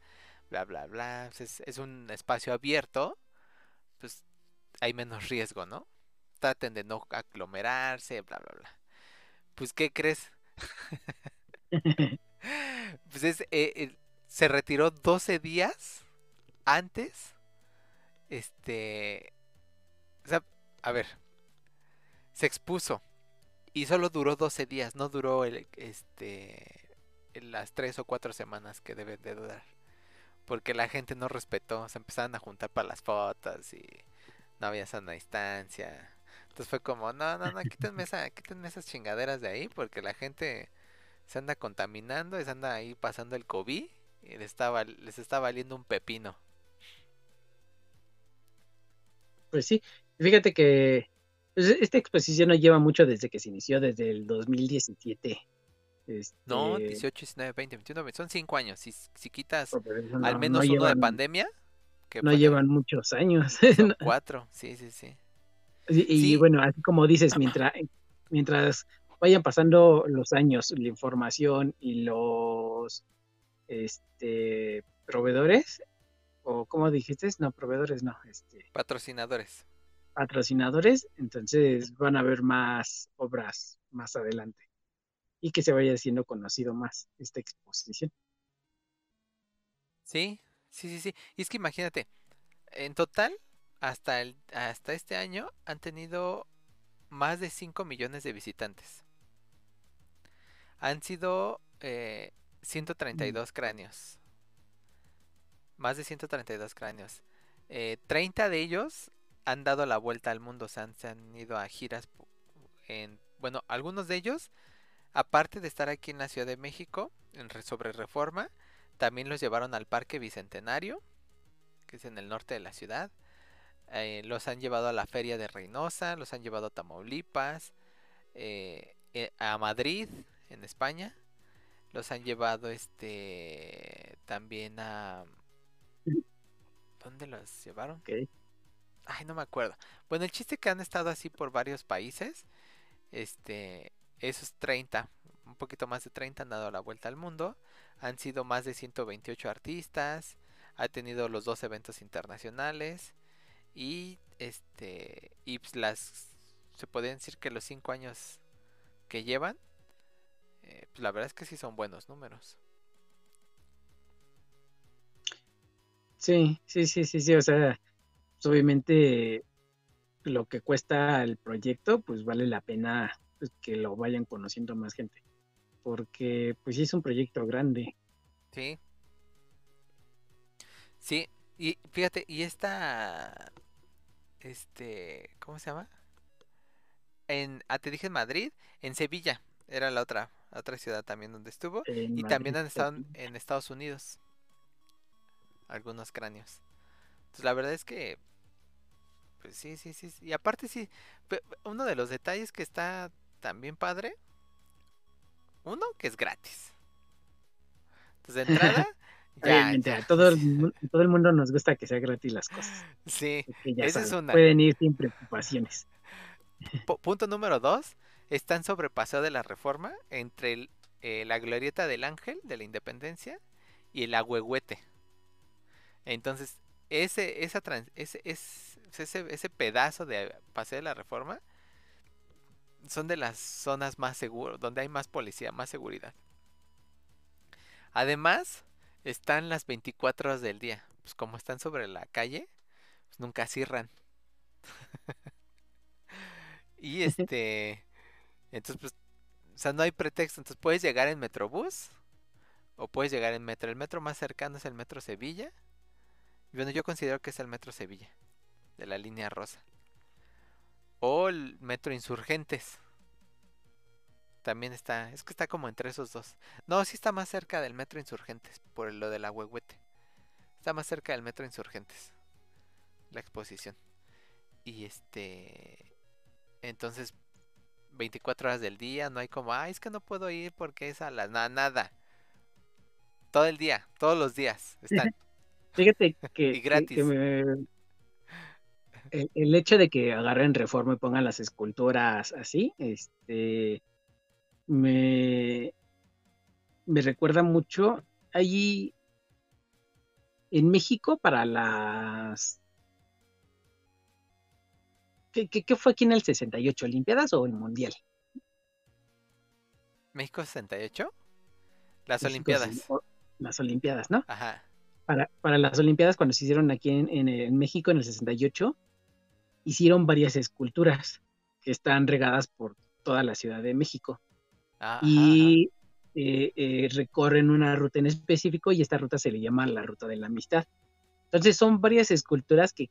bla, bla, bla. Pues, es, es un espacio abierto, pues hay menos riesgo, ¿no? Traten de no aglomerarse, bla, bla, bla. Pues, ¿qué crees? pues es, eh, se retiró 12 días antes. Este. O sea, a ver. Se expuso. Y solo duró 12 días. No duró el, este. Las 3 o 4 semanas que debe de durar. Porque la gente no respetó. Se empezaron a juntar para las fotos. Y no había sana distancia. Entonces fue como, no, no, no, quítenme, esa, quítenme esas chingaderas de ahí porque la gente se anda contaminando y se anda ahí pasando el COVID y les está, les está valiendo un pepino. Pues sí, fíjate que pues, esta exposición no lleva mucho desde que se inició, desde el 2017. No, 18, 19, 20, 21, son 5 años. Si, si quitas al menos uno de pandemia. Que no llevan muchos años. Son cuatro, sí, sí, sí. Y, bueno, así como dices, mientras, mientras vayan pasando los años, la información y los este, proveedores, o como dijiste, no, proveedores, no, este, patrocinadores. Patrocinadores, entonces van a haber más obras más adelante y que se vaya haciendo conocido más esta exposición. Sí, sí, sí, sí. Y es que imagínate, en total hasta, el, hasta este año han tenido más de 5 millones de visitantes. Han sido 132 eh, cráneos. Más de 132 cráneos. 30 eh, de ellos han dado la vuelta al mundo. se han ido a giras en, bueno, algunos de ellos, aparte de estar aquí en la Ciudad de México, en sobre reforma, también los llevaron al Parque Bicentenario, que es en el norte de la ciudad. Eh, los han llevado a la Feria de Reynosa, los han llevado a Tamaulipas, eh, a Madrid, en España. Los han llevado este también a ¿Dónde los llevaron? Ay, no me acuerdo. Bueno, el chiste que han estado así por varios países. Este, esos 30, un poquito más de 30 han dado la vuelta al mundo. Han sido más de 128 artistas. Ha tenido los dos eventos internacionales. Y este, y pues las, se pueden decir que los 5 años que llevan, eh, pues la verdad es que sí son buenos números. Sí, sí, sí, sí, sí, o sea, pues, obviamente lo que cuesta el proyecto, pues vale la pena pues, que lo vayan conociendo más gente, porque pues sí es un proyecto grande. Sí. Sí, y fíjate, y esta, este, ¿cómo se llama? En, ah, te dije en Madrid, en Sevilla, era la otra, otra ciudad también donde estuvo, y también han estado en Estados Unidos algunos cráneos. Entonces la verdad es que pues sí, sí, sí, y aparte sí, uno de los detalles que está también padre, uno que es gratis. Entonces de entrada ya, Todo, el, todo el mundo nos gusta que sea gratis las cosas. Sí, esa es una. Pueden ir sin preocupaciones. punto número dos, están sobre Paseo de la Reforma entre eh, la glorieta del Ángel de la Independencia y el Agüehuete. Entonces, ese, esa ese, ese, ese pedazo de Paseo de la Reforma son de las zonas más seguras, donde hay más policía, más seguridad. Además, están las 24 horas del día. Pues como están sobre la calle, pues nunca cierran. y este, entonces pues, o sea, no hay pretexto. Entonces puedes llegar en Metrobús o puedes llegar en metro. El metro más cercano es el metro Sevilla bueno, yo considero que es el metro Sevilla, de la línea rosa. O el metro Insurgentes. También está, es que está como entre esos dos. No, sí está más cerca del metro Insurgentes, por lo de la huehuete. Está más cerca del metro Insurgentes. La exposición. Y este... Entonces, 24 horas del día, no hay como, ay, es que no puedo ir porque es a la nada. Todo el día, todos los días están. Fíjate que, el, hecho de que agarren reforma y pongan las esculturas así, este, me, me recuerda mucho allí en México para las... ¿Qué, qué, fue aquí en el 68? ¿Olimpiadas o el Mundial? ¿México 68? Las Olimpiadas. Las Olimpiadas, ¿no? Ajá para, para las Olimpiadas, cuando se hicieron aquí en, en, México en el 68, hicieron varias esculturas que están regadas por toda la Ciudad de México. Y eh, eh, recorren una ruta en específico y esta ruta se le llama la Ruta de la Amistad. Entonces son varias esculturas que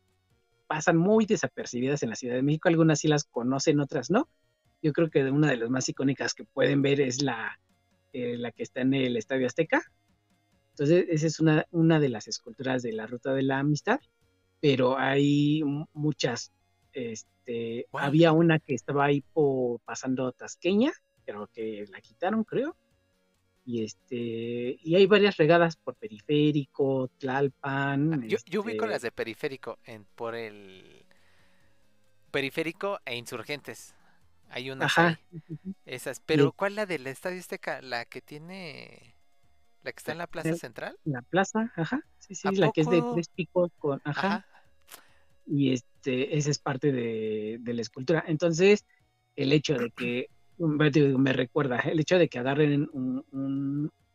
pasan muy desapercibidas en la Ciudad de México. Algunas sí las conocen, otras no. Yo creo que una de las más icónicas que pueden ver es la, eh, la que está en el Estadio Azteca, entonces, esa es una, una de las esculturas de la Ruta de la Amistad, pero hay muchas. Este, Había una que estaba ahí por, pasando Tasqueña, pero que la quitaron, creo. Y este y hay varias regadas por Periférico, Tlalpan. Ah, yo, yo ubico este las de Periférico en, por el Periférico e Insurgentes. Hay unas Ajá. Esas. Pero, ¿cuál la del Estadio Azteca? La que tiene ¿La que está en la plaza central? La plaza, ajá. Sí, sí, la que es de tres picos con, ajá. Y este, esa es parte de, la escultura. Entonces, el hecho de que, me recuerda, el hecho de que agarren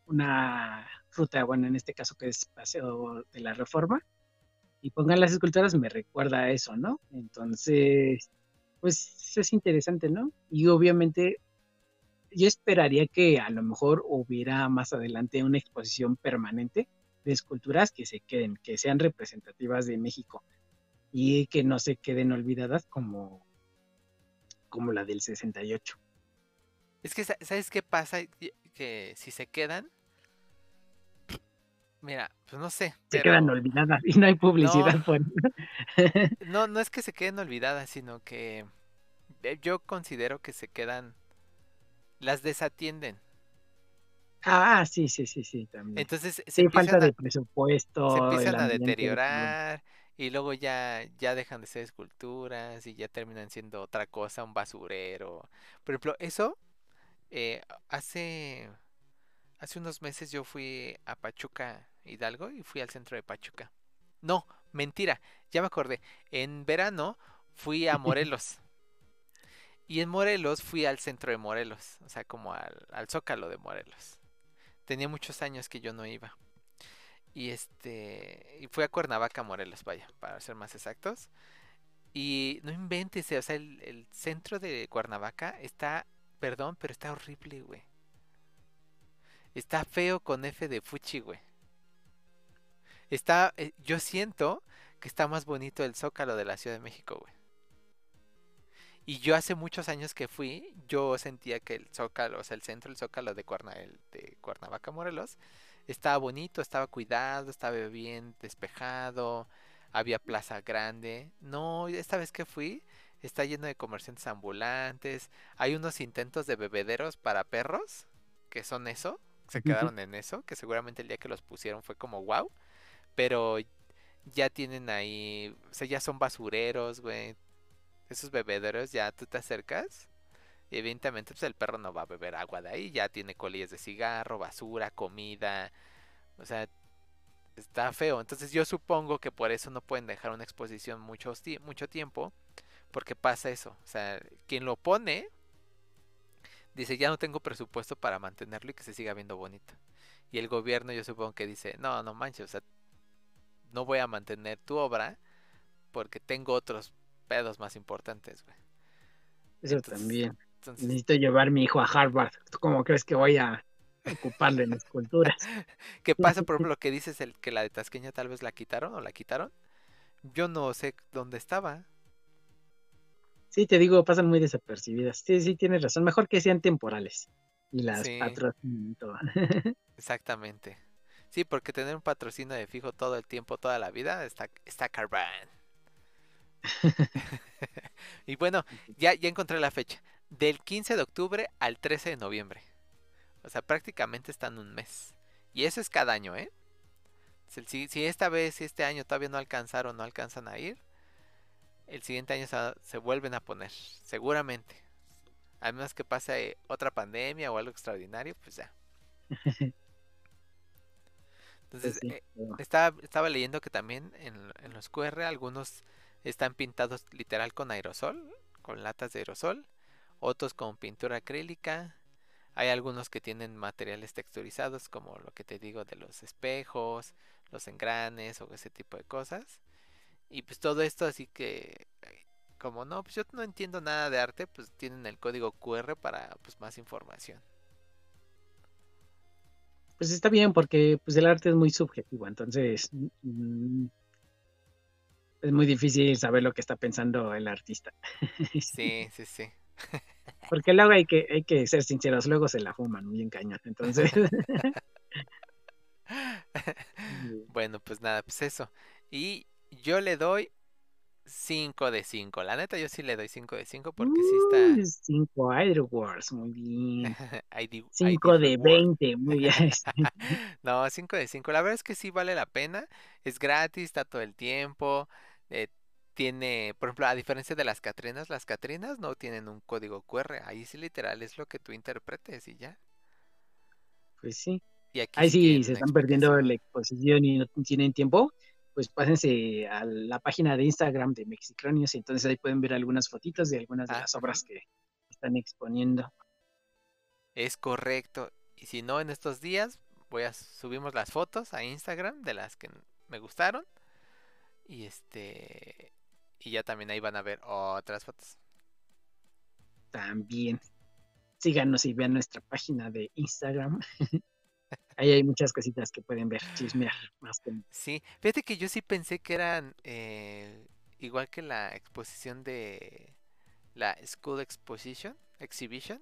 una ruta, bueno, en este caso que es Paseo de la Reforma, y pongan las esculturas, me recuerda a eso, ¿no? Entonces, pues es interesante, ¿no? Y obviamente yo esperaría que a lo mejor hubiera más adelante una exposición permanente de esculturas que se queden, que sean representativas de México y que no se queden olvidadas como, como la del 68. Es que, sa- ¿sabes qué pasa? Que si se quedan. Mira, pues no sé. Se pero- quedan olvidadas y no hay publicidad No. por No, no es que se queden olvidadas, sino que eh, yo considero que se quedan, las desatienden. Ah, sí, sí, sí, sí, también. Entonces se Sí, falta de a, presupuesto. se empiezan a deteriorar y luego ya, ya dejan de ser esculturas y ya terminan siendo otra cosa, un basurero. Por ejemplo, eso eh, hace, hace unos meses yo fui a Pachuca, Hidalgo, y fui al centro de Pachuca. No, mentira, ya me acordé. En verano fui a Morelos. Y en Morelos fui al centro de Morelos, o sea, como al, al Zócalo de Morelos. Tenía muchos años que yo no iba. Y este, y fui a Cuernavaca, Morelos, vaya, para ser más exactos. Y no inventes, o sea, el, el centro de Cuernavaca está, perdón, pero está horrible, güey. Está feo con F de fuchi, güey. Está, eh, yo siento que está más bonito el Zócalo de la Ciudad de México, güey. Y yo hace muchos años que fui, yo sentía que el Zócalo, o sea, el centro, el Zócalo de, Cuerna, el de Cuernavaca, Morelos, estaba bonito, estaba cuidado, estaba bien despejado, había plaza grande. No, esta vez que fui, está lleno de comerciantes ambulantes, hay unos intentos de bebederos para perros, que son eso, se quedaron en eso, que seguramente el día que los pusieron fue como wow, pero ya tienen ahí, o sea, ya son basureros, güey. Esos bebederos ya tú te acercas y evidentemente pues el perro no va a beber agua de ahí, ya tiene colillas de cigarro, basura, comida, o sea, está feo. Entonces yo supongo que por eso no pueden dejar una exposición mucho, mucho tiempo, porque pasa eso. O sea, quien lo pone dice ya no tengo presupuesto para mantenerlo y que se siga viendo bonito. Y el gobierno yo supongo que dice, no, no manches, o sea, no voy a mantener tu obra porque tengo otros pedos más importantes, güey. Eso Entonces, también. Entonces, Necesito llevar a mi hijo a Harvard. ¿Tú cómo crees que voy a ocuparle en esculturas? ¿qué pasa, por ejemplo, lo que dices el que la de Tasqueña tal vez la quitaron o la quitaron? Yo no sé dónde estaba. Sí, te digo, pasan muy desapercibidas. Sí, sí, tienes razón. Mejor que sean temporales. Y las Sí. todo. Exactamente. Sí, porque tener un patrocinio de fijo todo el tiempo, toda la vida, está, está carbón. y bueno, ya, ya encontré la fecha. Del 15 de octubre al 13 de noviembre. O sea, prácticamente están un mes. Y eso es cada año, ¿eh? Si, esta vez, si este año todavía no alcanzaron, no alcanzan a ir, el siguiente año se, se vuelven a poner, seguramente. A menos que pase otra pandemia o algo extraordinario, pues ya. Entonces, sí, eh, estaba, estaba leyendo que también en, en los QR algunos están pintados literal con aerosol, con latas de aerosol, otros con pintura acrílica. Hay algunos que tienen materiales texturizados, como lo que te digo de los espejos, los engranes o ese tipo de cosas. Y pues todo esto así que, como no, pues yo no entiendo nada de arte, pues tienen el código QR para pues más información. Pues está bien porque pues el arte es muy subjetivo, entonces mm, es muy difícil saber lo que está pensando el artista. Sí, sí, sí. Porque luego hay que, hay que ser sinceros, luego se la fuman bien cañón. Entonces, Bueno, pues nada, pues eso. Y yo le doy 5 de 5. La neta, yo sí le doy 5 de 5 porque sí 5 Airwords, muy bien. está. ID 5 de reward. 20, muy bien. No, 5 de 5. La verdad es que sí vale la pena. Es gratis, está todo el tiempo. Eh, tiene, por ejemplo, a diferencia de las Catrinas, las Catrinas no tienen un código QR. Ahí sí literal es lo que tú interpretes y ya. Pues sí. Y aquí Ahí sí se están perdiendo la exposición y no tienen tiempo, pues pásense a la página de Instagram de Mexicronios y entonces ahí pueden ver algunas fotitos de algunas de Ah, las obras que están exponiendo. Es correcto. Y si no, en estos días voy a subimos las fotos a Instagram de las que me gustaron. Y este y ya también ahí van a ver otras fotos. También síganos y vean nuestra página de Instagram. Ahí hay muchas cositas que pueden ver, chismear más que Sí, fíjate que yo sí pensé que eran eh, igual que la exposición de la School Exposition, Exhibition.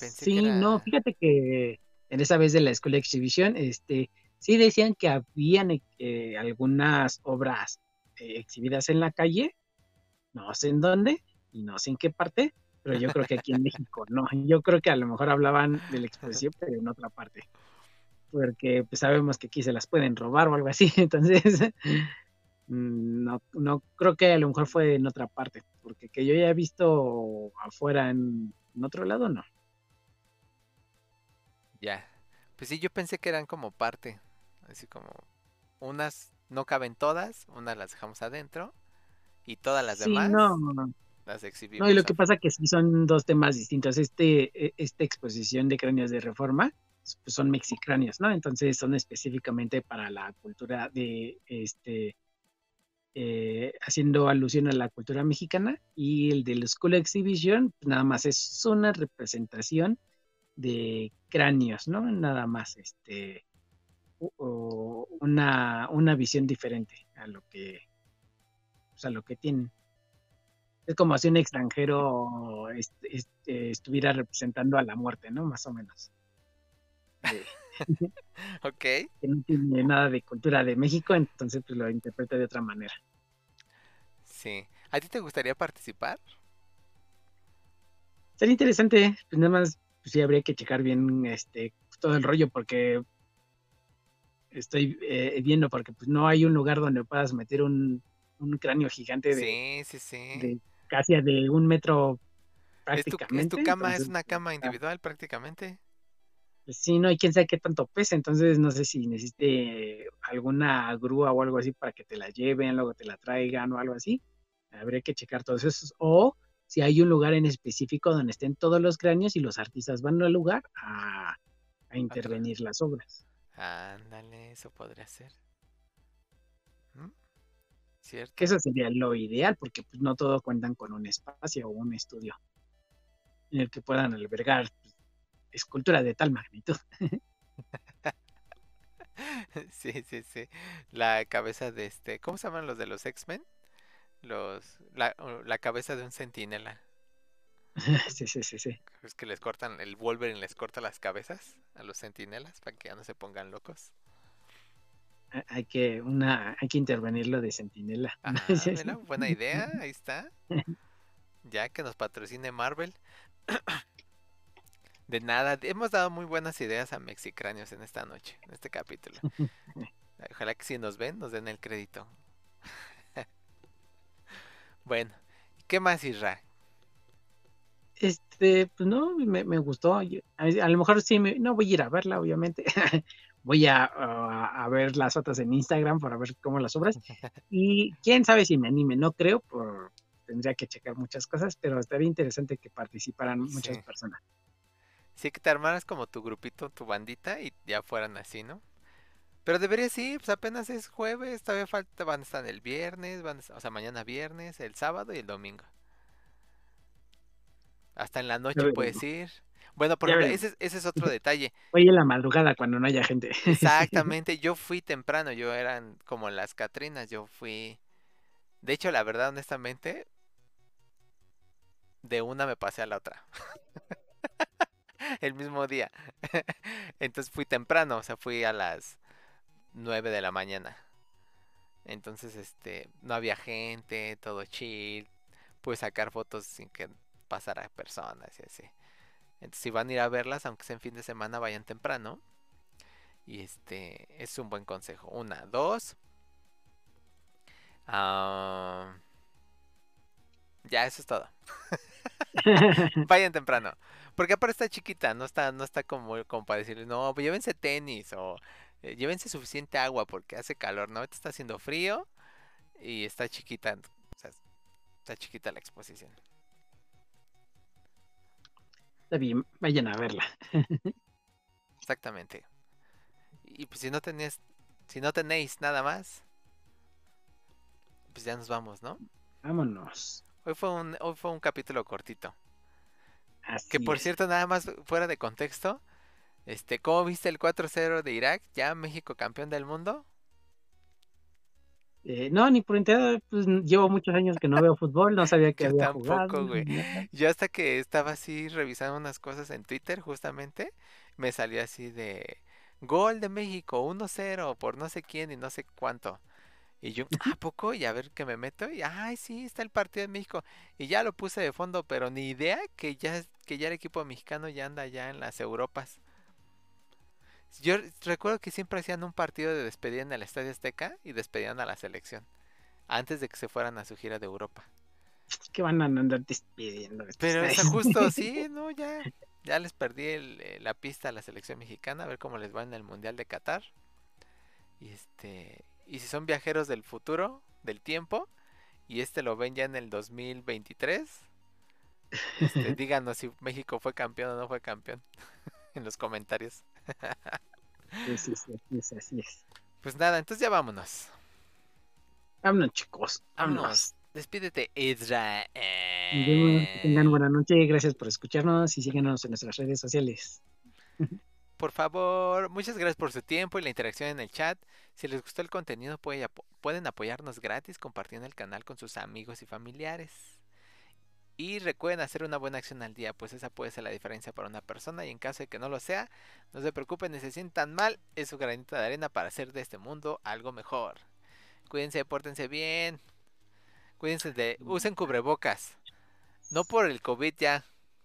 Pensé sí, que no, fíjate que en esa vez de la School Exhibition, este, sí decían que habían eh, algunas obras eh, exhibidas en la calle, no sé en dónde y no sé en qué parte, pero yo creo que aquí en México no. Yo creo que a lo mejor hablaban de la exposición, pero en otra parte. Porque pues, sabemos que aquí se las pueden robar o algo así, entonces mm, no, no creo que a lo mejor fue en otra parte, porque que yo ya he visto afuera en otro lado, no. Ya. Pues sí, yo pensé que eran como parte. Así como unas no caben todas, unas las dejamos adentro y todas las Sí, demás no, las exhibimos. no, y lo que pasa que sí son dos temas distintos. Este, e- esta exposición de cráneos de reforma pues son mexicráneos, ¿no? Entonces son específicamente para la cultura de este eh, haciendo alusión a la cultura mexicana y el del School Exhibition pues, nada más es una representación de cráneos, ¿no? Nada más este una, una visión diferente a lo que pues, a lo que tienen. Es como si un extranjero est- est- eh, estuviera representando a la muerte, ¿no? Más o menos. Eh, Ok. que no tiene nada de cultura de México, entonces pues lo interpreta de otra manera. Sí. ¿A ti te gustaría participar? Sería interesante, pues nada más, pues sí habría que checar bien este todo el rollo porque estoy eh, viendo porque pues no hay un lugar donde puedas meter un, un cráneo gigante de, Sí, sí, sí. de casi de un metro Es tu, es prácticamente. tu cama, es una cama individual prácticamente. pues sí, no, y quién sabe qué tanto pesa, entonces no sé si necesite alguna grúa o algo así para que te la lleven, luego te la traigan o algo así. Habría que checar todos esos. O si hay un lugar en específico donde estén todos los cráneos y los artistas van al lugar a, a intervenir las obras. Ándale, eso podría ser. ¿Mm? ¿Cierto? Que eso sería lo ideal, porque pues, no todo cuentan con un espacio o un estudio en el que puedan albergar pues, esculturas de tal magnitud. Sí, sí, sí. La cabeza de este. ¿Cómo se llaman los de los X-Men? Los. La, la cabeza de un centinela. sí, sí, sí, sí. Es que les cortan. El Wolverine les corta las cabezas a los centinelas para que ya no se pongan locos. Ha- Hay que, una, hay que intervenir lo de Centinela. Ah, mira, buena idea. Ahí está. Ya que nos patrocine Marvel. De nada, hemos dado muy buenas ideas a Mexicráneos en esta noche, en este capítulo. Ojalá que si nos ven, nos den el crédito. Bueno, ¿qué más, Isra? Este, pues no, me, me gustó. yo- A, a lo mejor sí, me- no voy a ir a verla, obviamente. voy a, a- a ver las fotos en Instagram para ver cómo las obras. Y quién sabe si me anime, no creo, por, tendría que checar muchas cosas, pero estaría interesante que participaran muchas Sí. personas. Sí, que te armaras como tu grupito, tu bandita y ya fueran así, ¿no? Pero debería sí, pues apenas es jueves, todavía falta, van a estar el viernes, van o sea, mañana viernes, el sábado y el domingo. Hasta en la noche puedes ir. Bueno, por ejemplo, ese, es- ese es otro detalle. Oye, en la madrugada cuando no haya gente. Exactamente, yo fui temprano, yo eran como las Catrinas, yo fui... De hecho, la verdad, honestamente, de una me pasé a la otra. El mismo día. Entonces fui temprano, o sea, fui a las 9 de la mañana. Entonces, este, no había gente, todo chill. Pude sacar fotos sin que pasara personas y así. Entonces, si van a ir a verlas, aunque sea en fin de semana, vayan temprano. Y este es un buen consejo. Una, dos. ah, ya, eso es todo. Vayan temprano. Porque aparte está chiquita, no está, no está como, como para decirles, no, pues llévense tenis o eh, llévense suficiente agua porque hace calor, ¿no? Está haciendo frío y está chiquita. O sea, está chiquita la exposición. Está bien, vayan a verla. Exactamente. Y pues si no tenés, si no tenéis nada más, pues ya nos vamos, ¿no? Vámonos. Hoy fue un, hoy fue un capítulo cortito. Así Que por es. cierto, nada más fuera de contexto, este, ¿cómo viste el 4-0 de Irak? ¿Ya México campeón del mundo? Eh, no, ni por enterado, pues llevo muchos años que no veo fútbol, no sabía que Yo había tampoco, jugado. güey. Yo hasta que estaba así revisando unas cosas en Twitter, justamente, me salió así de gol de México, 1-0 por no sé quién y no sé cuánto. Y yo, ¿a poco? Y a ver que me meto y, ay, sí, está el partido de México. Y ya lo puse de fondo, pero ni idea que ya, que ya el equipo mexicano ya anda ya en las Europas. Yo recuerdo que siempre hacían un partido de despedida en el Estadio Azteca y despedían a la selección antes de que se fueran a su gira de Europa. que van a andar despidiendo. Pero es güeyes? justo, sí, no, ya, ya les perdí el, eh, la pista a la selección mexicana, a ver cómo les va en el Mundial de Qatar. Y este, y si son viajeros del futuro, del tiempo, y este lo ven ya en el 2023, este, díganos si México fue campeón o no fue campeón en los comentarios. Sí, sí, sí, así es, así es. Pues nada, entonces ya vámonos. Vámonos, chicos. Vámonos. Vámonos. Despídete, Israel. Que tengan buena noche. Gracias por escucharnos y síganos en nuestras redes sociales. Por favor, muchas gracias por su tiempo y la interacción en el chat. Si les gustó el contenido, pueden apoyarnos gratis compartiendo el canal con sus amigos y familiares. Y recuerden hacer una buena acción al día, pues esa puede ser la diferencia para una persona y en caso de que no lo sea, no se preocupen ni se sientan mal, es su granito de arena para hacer de este mundo algo mejor. Cuídense, pórtense bien. Cuídense de... Usen cubrebocas. No por el COVID ya,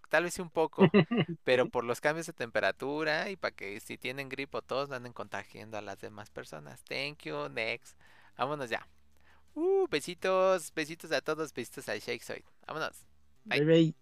tal vez un poco, pero por los cambios de temperatura y para que si tienen gripe o tos no anden contagiando a las demás personas. Thank you, next. Vámonos ya. Uh, besitos, besitos a todos, besitos al Shake Soy. Vámonos. Bye. Bye-bye.